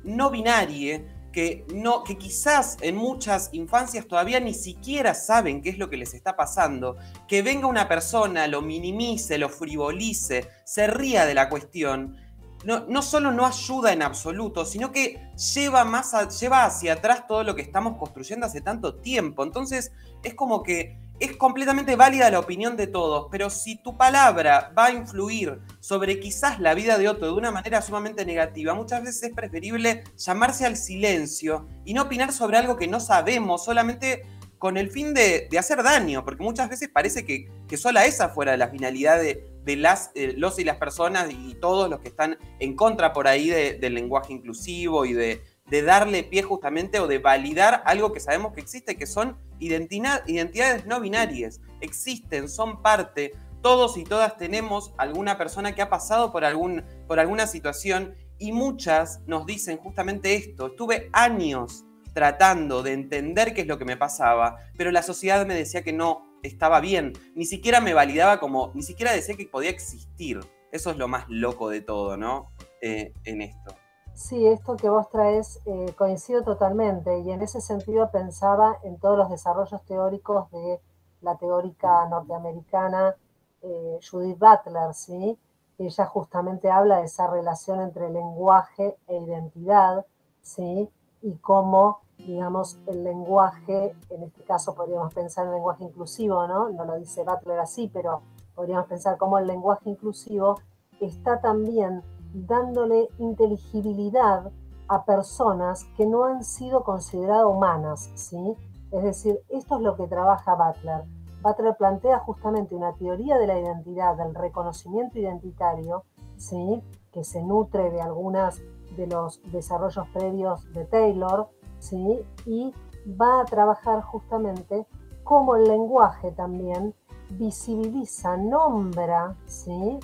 no binaria que, no, que quizás en muchas infancias todavía ni siquiera saben qué es lo que les está pasando, que venga una persona, lo minimice, lo frivolice, se ría de la cuestión, no, no solo no ayuda en absoluto, sino que lleva, más lleva hacia atrás todo lo que estamos construyendo hace tanto tiempo. Entonces es como que es completamente válida la opinión de todos, pero si tu palabra va a influir sobre quizás la vida de otro de una manera sumamente negativa, muchas veces es preferible llamarse al silencio y no opinar sobre algo que no sabemos solamente con el fin de, hacer daño, porque muchas veces parece que, que sola esa fuera la finalidad de, las, eh, los y las personas y todos los que están en contra por ahí del lenguaje inclusivo y de, de darle pie justamente o de validar algo que sabemos que existe, que son identidades no binarias. Existen, son parte. Todos y todas tenemos alguna persona que ha pasado por, algún, por alguna situación y muchas nos dicen justamente esto. Estuve años tratando de entender qué es lo que me pasaba, pero la sociedad me decía que no estaba bien. Ni siquiera me validaba como, ni siquiera decía que podía existir. Eso es lo más loco de todo, ¿no? Eh, en esto. Sí, esto que vos traes eh, coincido totalmente y en ese sentido pensaba en todos los desarrollos teóricos de la teórica norteamericana eh, Judith Butler, ¿sí? Ella justamente habla de esa relación entre lenguaje e identidad, ¿sí? Y cómo, digamos, el lenguaje, en este caso podríamos pensar en lenguaje inclusivo, ¿no? No lo dice Butler así, pero podríamos pensar cómo el lenguaje inclusivo está también dándole inteligibilidad a personas que no han sido consideradas humanas, ¿sí? Es decir, esto es lo que trabaja Butler. Butler plantea justamente una teoría de la identidad, del reconocimiento identitario, ¿sí? que se nutre de algunos de los desarrollos previos de Taylor, ¿sí? y va a trabajar justamente cómo el lenguaje también visibiliza, nombra, ¿sí?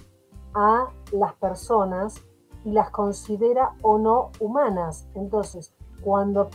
A las personas y las considera o no humanas. Entonces, cuando,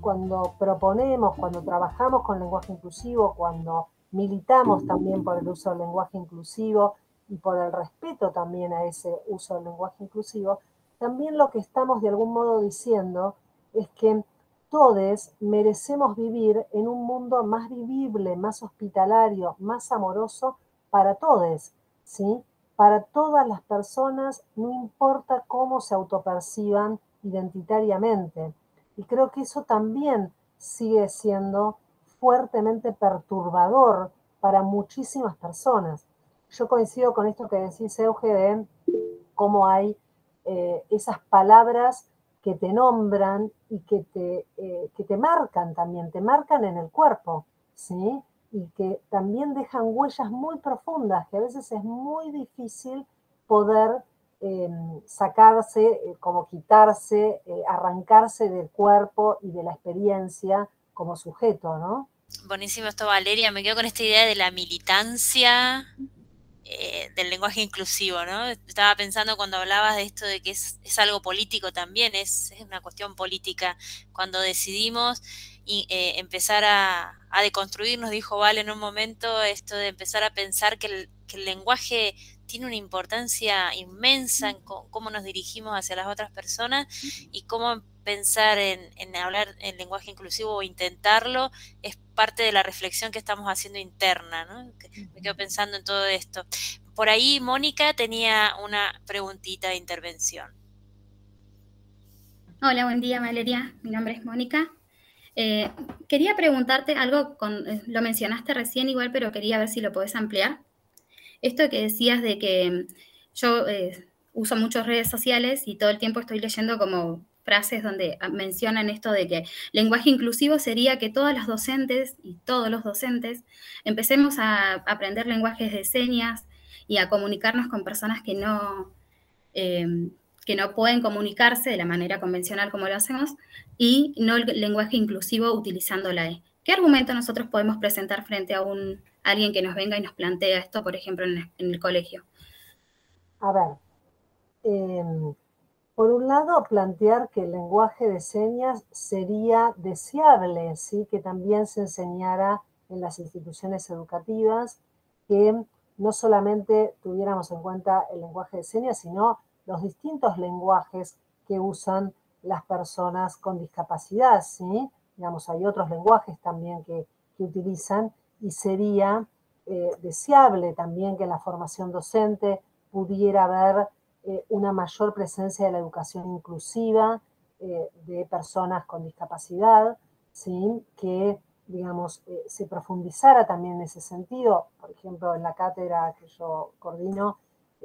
cuando proponemos, cuando trabajamos con lenguaje inclusivo, cuando militamos también por el uso del lenguaje inclusivo y por el respeto también a ese uso del lenguaje inclusivo, también lo que estamos de algún modo diciendo es que todos merecemos vivir en un mundo más vivible, más hospitalario, más amoroso para todos, ¿sí? Para todas las personas, no importa cómo se autoperciban identitariamente. Y creo que eso también sigue siendo fuertemente perturbador para muchísimas personas. Yo coincido con esto que decís, Euge, de cómo hay eh, esas palabras que te nombran y que te, eh, que te marcan también, te marcan en el cuerpo, ¿sí? Y que también dejan huellas muy profundas, que a veces es muy difícil poder em, sacarse, eh, como quitarse, eh, arrancarse del cuerpo y de la experiencia como sujeto, ¿no? Buenísimo esto, Valeria. Me quedo con esta idea de la militancia eh, del lenguaje inclusivo, ¿no? Estaba pensando cuando hablabas de esto de que es, algo político también, es, una cuestión política. Cuando decidimos eh, empezar a, deconstruir, nos dijo Vale en un momento, esto de empezar a pensar que el, que el lenguaje tiene una importancia inmensa en cómo nos dirigimos hacia las otras personas y cómo pensar en, hablar en lenguaje inclusivo o intentarlo es parte de la reflexión que estamos haciendo interna, ¿no? Me quedo pensando en todo esto. Por ahí Mónica tenía una preguntita de intervención. Hola, buen día Valeria, mi nombre es Mónica. Eh, quería preguntarte algo, eh, lo mencionaste recién igual, pero quería ver si lo podés ampliar. Esto que decías de que yo eh, uso muchas redes sociales y todo el tiempo estoy leyendo como frases donde ah, mencionan esto de que lenguaje inclusivo sería que todas las docentes y todos los docentes empecemos a aprender lenguajes de señas y a comunicarnos con personas que no, em, que no pueden comunicarse de la manera convencional como lo hacemos y no el lenguaje inclusivo utilizando la E. ¿Qué argumento nosotros podemos presentar frente a un, alguien que nos venga y nos plantea esto, por ejemplo, en, el colegio? A ver, em, por un lado, plantear que el lenguaje de señas sería deseable, ¿sí? que también se enseñara en las instituciones educativas, que no solamente tuviéramos en cuenta el lenguaje de señas, sino los distintos lenguajes que usan las personas con discapacidad, ¿sí? Digamos, hay otros lenguajes también que, utilizan y sería eh, deseable también que en la formación docente pudiera haber eh, una mayor presencia de la educación inclusiva eh, de personas con discapacidad, ¿sí? que digamos, se profundizara también en ese sentido. Por ejemplo, en la cátedra que yo coordino,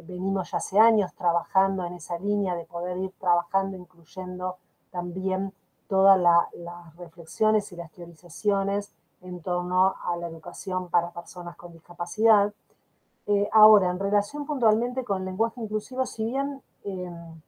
venimos ya hace años trabajando en esa línea de poder ir trabajando, incluyendo también todas las reflexiones y las teorizaciones en torno a la educación para personas con discapacidad. Eh, ahora, en relación puntualmente con el lenguaje inclusivo, si bien em,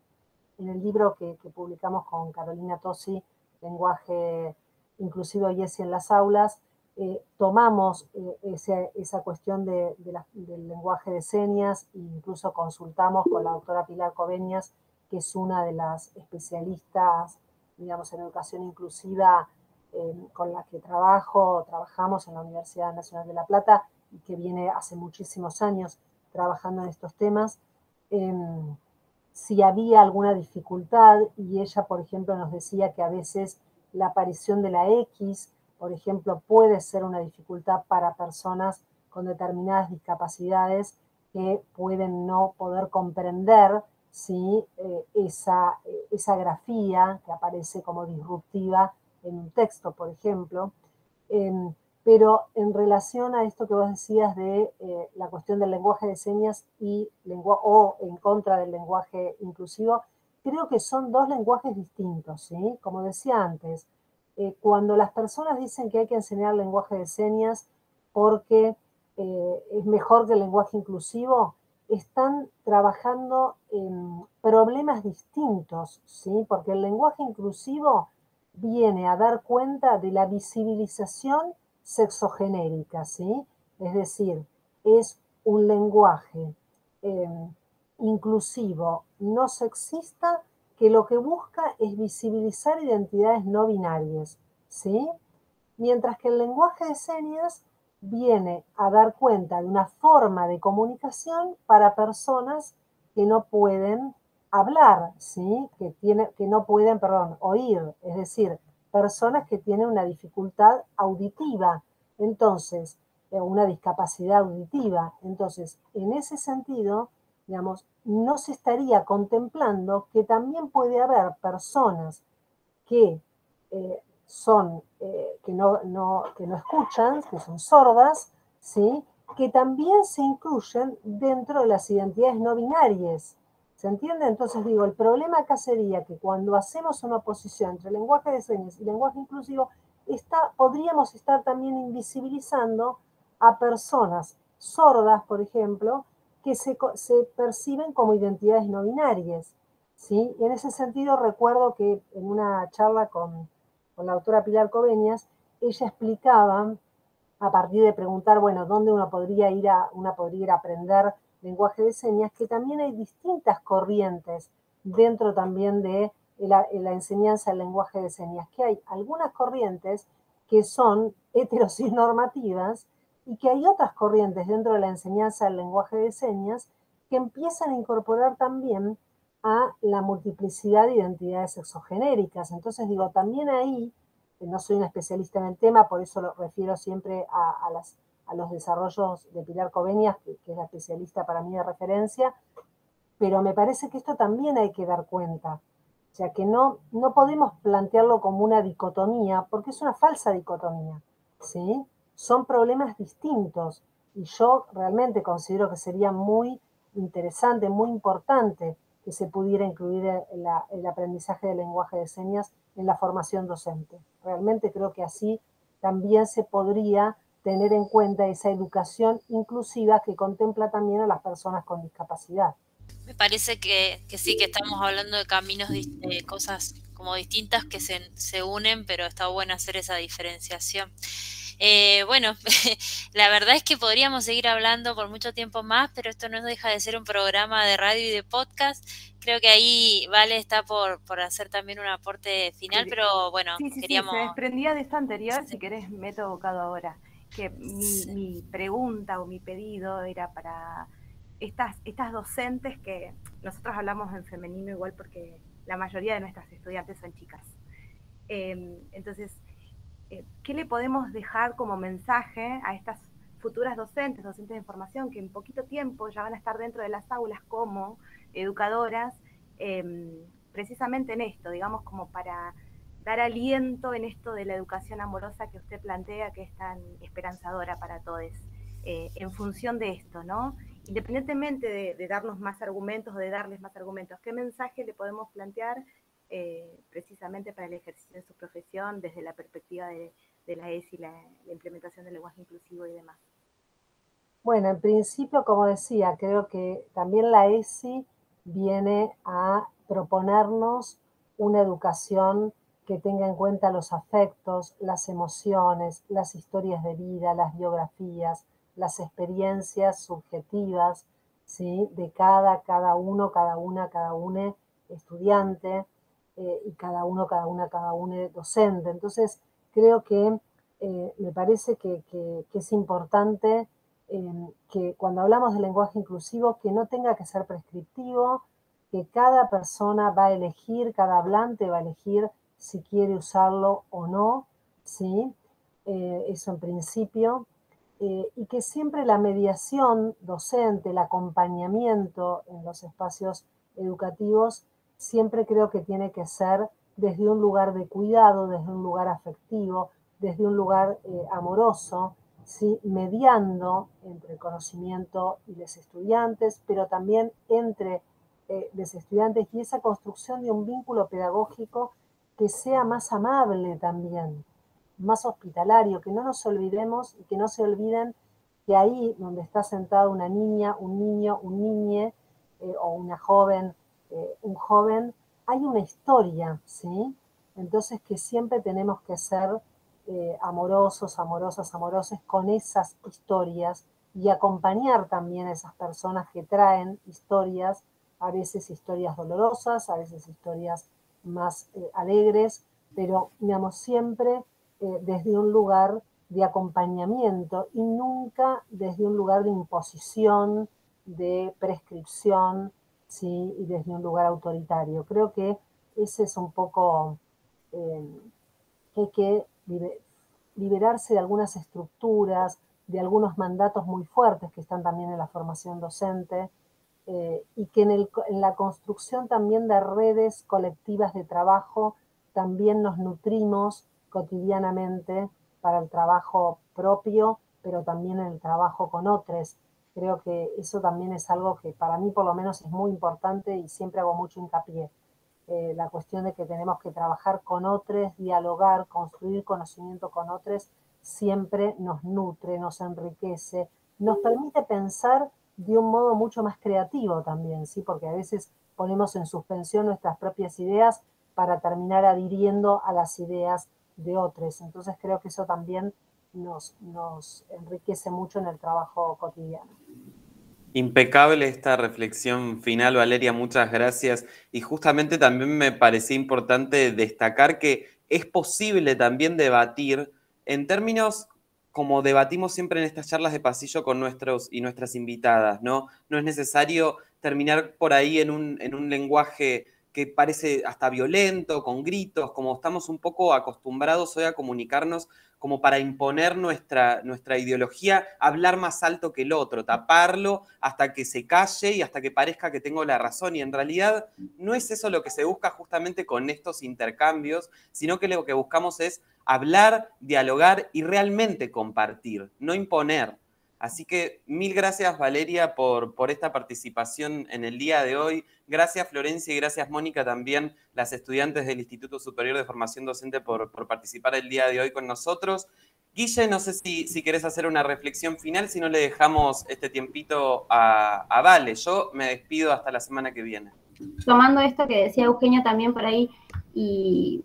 en el libro que, publicamos con Carolina Tosi, Lenguaje Inclusivo y ESI en las aulas, eh, tomamos eh, esa cuestión del lenguaje de señas e incluso consultamos con la doctora Pilar Coveñas, que es una de las especialistas, digamos, en educación inclusiva em, con la que trabajo, trabajamos en la Universidad Nacional de La Plata, que viene hace muchísimos años trabajando en estos temas, em, si había alguna dificultad y ella, por ejemplo, nos decía que a veces la aparición de la X, por ejemplo, puede ser una dificultad para personas con determinadas discapacidades que pueden no poder comprender si eh, esa, eh, esa grafía que aparece como disruptiva en un texto, por ejemplo, em, pero en relación a esto que vos decías de eh, la cuestión del lenguaje de señas y o en contra del lenguaje inclusivo, creo que son dos lenguajes distintos, ¿sí? Como decía antes, eh, cuando las personas dicen que hay que enseñar lenguaje de señas porque eh, es mejor que el lenguaje inclusivo, están trabajando en problemas distintos, ¿sí? Porque el lenguaje inclusivo viene a dar cuenta de la visibilización sexogenérica, ¿sí? Es decir, es un lenguaje em, inclusivo, no sexista, que lo que busca es visibilizar identidades no binarias, ¿sí? Mientras que el lenguaje de señas viene a dar cuenta de una forma de comunicación para personas que no pueden hablar, ¿sí? Que, tiene, que no pueden, perdón, oír, es decir, personas que tienen una dificultad auditiva, entonces, eh, una discapacidad auditiva. Entonces, en ese sentido, digamos, no se estaría contemplando que también puede haber personas que eh, son, eh, que, no, no, que no escuchan, que son sordas, ¿sí? que también se incluyen dentro de las identidades no binarias. ¿Se entiende? Entonces digo, el problema acá sería que cuando hacemos una oposición entre lenguaje de señas y lenguaje inclusivo, está, podríamos estar también invisibilizando a personas sordas, por ejemplo, que se, perciben como identidades no binarias. ¿sí? Y en ese sentido recuerdo que en una charla con, con la autora Pilar Coveñas, ella explicaba, a partir de preguntar, bueno, ¿dónde uno podría ir a, una podría ir a aprender lenguaje de señas? Que también hay distintas corrientes dentro también de la, la enseñanza del lenguaje de señas, que hay algunas corrientes que son heteronormativas y que hay otras corrientes dentro de la enseñanza del lenguaje de señas que empiezan a incorporar también a la multiplicidad de identidades exogenéricas. Entonces digo, también ahí, no soy una especialista en el tema, por eso lo refiero siempre a, los desarrollos de Pilar Covenias, que, que, es la especialista para mí de referencia, pero me parece que esto también hay que dar cuenta. O sea, que no, no podemos plantearlo como una dicotomía, porque es una falsa dicotomía, ¿sí? Son problemas distintos y yo realmente considero que sería muy interesante, muy importante que se pudiera incluir el, aprendizaje del lenguaje de señas en la formación docente. Realmente creo que así también se podría tener en cuenta esa educación inclusiva que contempla también a las personas con discapacidad. Me parece que, que sí, que estamos hablando de caminos, de cosas como distintas que se, se unen, pero está bueno hacer esa diferenciación. Eh, bueno, la verdad es que podríamos seguir hablando por mucho tiempo más, pero esto no deja de ser un programa de radio y de podcast. Creo que ahí Vale está por, por hacer también un aporte final, pero bueno, sí, sí, queríamos... Sí, se desprendía de esta anterior, si querés meto bocado ahora, que mi, mi pregunta o mi pedido era para estas, estas docentes que nosotros hablamos en femenino igual porque la mayoría de nuestras estudiantes son chicas. Eh, entonces, eh, ¿qué le podemos dejar como mensaje a estas futuras docentes, docentes de formación, que en poquito tiempo ya van a estar dentro de las aulas como educadoras, eh, precisamente en esto, digamos, como para dar aliento en esto de la educación amorosa que usted plantea, que es tan esperanzadora para todos, eh, en función de esto, ¿no? Independientemente de, darnos más argumentos o de darles más argumentos, ¿qué mensaje le podemos plantear eh, precisamente para el ejercicio de su profesión desde la perspectiva de, de la ESI, la, la, implementación del lenguaje inclusivo y demás? Bueno, en principio, como decía, creo que también la ESI viene a proponernos una educación que tenga en cuenta los afectos, las emociones, las historias de vida, las biografías, las experiencias subjetivas ¿sí? de cada, cada uno, cada una, cada una estudiante, eh, y cada uno, cada una, cada uno docente. Entonces, creo que eh, me parece que, que, es importante eh, que cuando hablamos de lenguaje inclusivo, que no tenga que ser prescriptivo, que cada persona va a elegir, cada hablante va a elegir si quiere usarlo o no, ¿sí? eso en principio. Y que siempre la mediación docente, el acompañamiento en los espacios educativos siempre creo que tiene que ser desde un lugar de cuidado, desde un lugar afectivo, desde un lugar eh, amoroso, ¿sí? mediando entre el conocimiento y los estudiantes, pero también entre eh, los estudiantes y esa construcción de un vínculo pedagógico que sea más amable también, más hospitalario, que no nos olvidemos y que no se olviden que ahí donde está sentada una niña, un niño, un niñe eh, o una joven eh, un joven, hay una historia, ¿sí? Entonces que siempre tenemos que ser eh, amorosos, amorosas, amoroses con esas historias y acompañar también a esas personas que traen historias, a veces historias dolorosas, a veces historias más eh, alegres, pero digamos siempre eh, desde un lugar de acompañamiento y nunca desde un lugar de imposición, de prescripción, ¿sí? y desde un lugar autoritario. Creo que ese es un poco eh, hay que liberarse de algunas estructuras, de algunos mandatos muy fuertes que están también en la formación docente eh, y que en, el, en, la construcción también de redes colectivas de trabajo también nos nutrimos cotidianamente para el trabajo propio, pero también el trabajo con otros. Creo que eso también es algo que para mí por lo menos es muy importante y siempre hago mucho hincapié. Eh, la cuestión de que tenemos que trabajar con otros, dialogar, construir conocimiento con otros siempre nos nutre, nos enriquece, nos permite pensar de un modo mucho más creativo también, ¿sí? porque a veces ponemos en suspensión nuestras propias ideas para terminar adhiriendo a las ideas de otros. Entonces creo que eso también nos, nos enriquece mucho en el trabajo cotidiano. Impecable esta reflexión final, Valeria, muchas gracias. Y justamente también me parecía importante destacar que es posible también debatir en términos como debatimos siempre en estas charlas de pasillo con nuestros y nuestras invitadas, ¿no? No es necesario terminar por ahí en un, en un lenguaje que parece hasta violento, con gritos, como estamos un poco acostumbrados hoy a comunicarnos como para imponer nuestra, nuestra ideología, hablar más alto que el otro, taparlo hasta que se calle y hasta que parezca que tengo la razón. Y en realidad no es eso lo que se busca justamente con estos intercambios, sino que lo que buscamos es hablar, dialogar y realmente compartir, no imponer. Así que mil gracias Valeria por, por, esta participación en el día de hoy. Gracias Florencia y gracias Mónica también, las estudiantes del Instituto Superior de Formación Docente por, participar el día de hoy con nosotros. Guille, no sé si, si querés hacer una reflexión final, si no le dejamos este tiempito a, a Vale. Yo me despido hasta la semana que viene. Tomando esto que decía Eugenio también por ahí y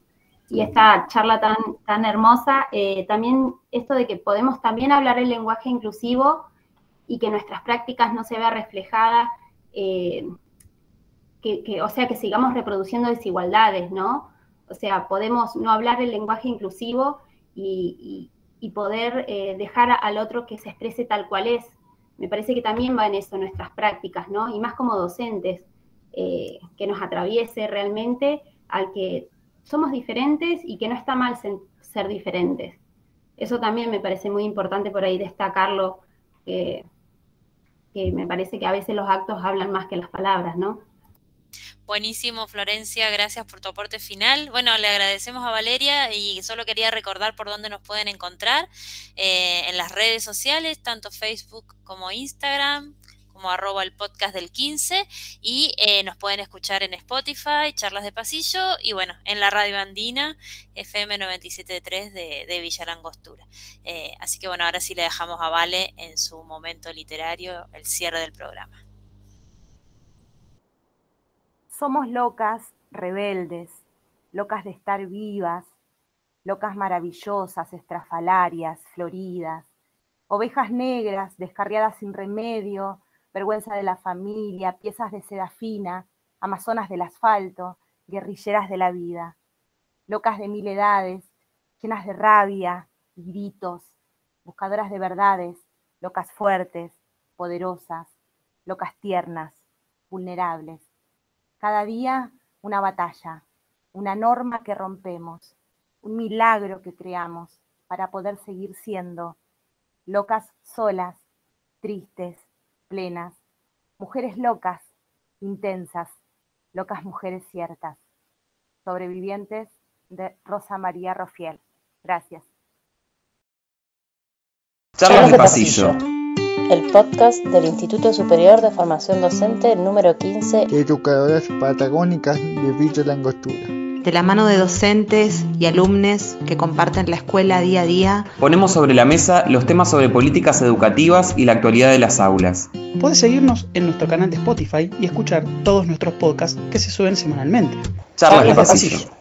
y esta charla tan, tan hermosa, eh, también esto de que podemos también hablar el lenguaje inclusivo y que nuestras prácticas no se vea reflejada, eh, que, o sea, que sigamos reproduciendo desigualdades, ¿no? O sea, podemos no hablar el lenguaje inclusivo y, poder eh, dejar al otro que se exprese tal cual es. Me parece que también va en eso nuestras prácticas, ¿no? Y más como docentes, que nos atraviese realmente al que somos diferentes y que no está mal ser diferentes. Eso también me parece muy importante por ahí destacarlo, que me parece que a veces los actos hablan más que las palabras, ¿no? Buenísimo, Florencia, gracias por tu aporte final. Bueno, le agradecemos a Valeria y solo quería recordar por dónde nos pueden encontrar eh, en las redes sociales, tanto Facebook como Instagram, como arroba el podcast del 15 y eh, nos pueden escuchar en Spotify, charlas de pasillo y bueno, en la radio andina FM 97.3 de, de Villa Langostura. Eh, así que bueno, ahora sí le dejamos a Vale en su momento literario el cierre del programa. Somos locas, rebeldes, locas de estar vivas, locas maravillosas, estrafalarias, floridas, ovejas negras, descarriadas sin remedio, vergüenza de la familia, piezas de seda fina, amazonas del asfalto, guerrilleras de la vida, locas de mil edades, llenas de rabia gritos, buscadoras de verdades, locas fuertes, poderosas, locas tiernas, vulnerables. Cada día una batalla, una norma que rompemos, un milagro que creamos para poder seguir siendo locas solas, tristes, plenas, mujeres locas, intensas, locas mujeres ciertas. Sobrevivientes de Rosa María Rofiel. Gracias. Charlas de pasillo. El podcast del Instituto Superior de Formación Docente número 15. Educadoras patagónicas de Villa Langostura de la mano de docentes y alumnos que comparten la escuela día a día. Ponemos sobre la mesa los temas sobre políticas educativas y la actualidad de las aulas. Puedes seguirnos en nuestro canal de Spotify y escuchar todos nuestros podcasts que se suben semanalmente. Charlas de pasillo.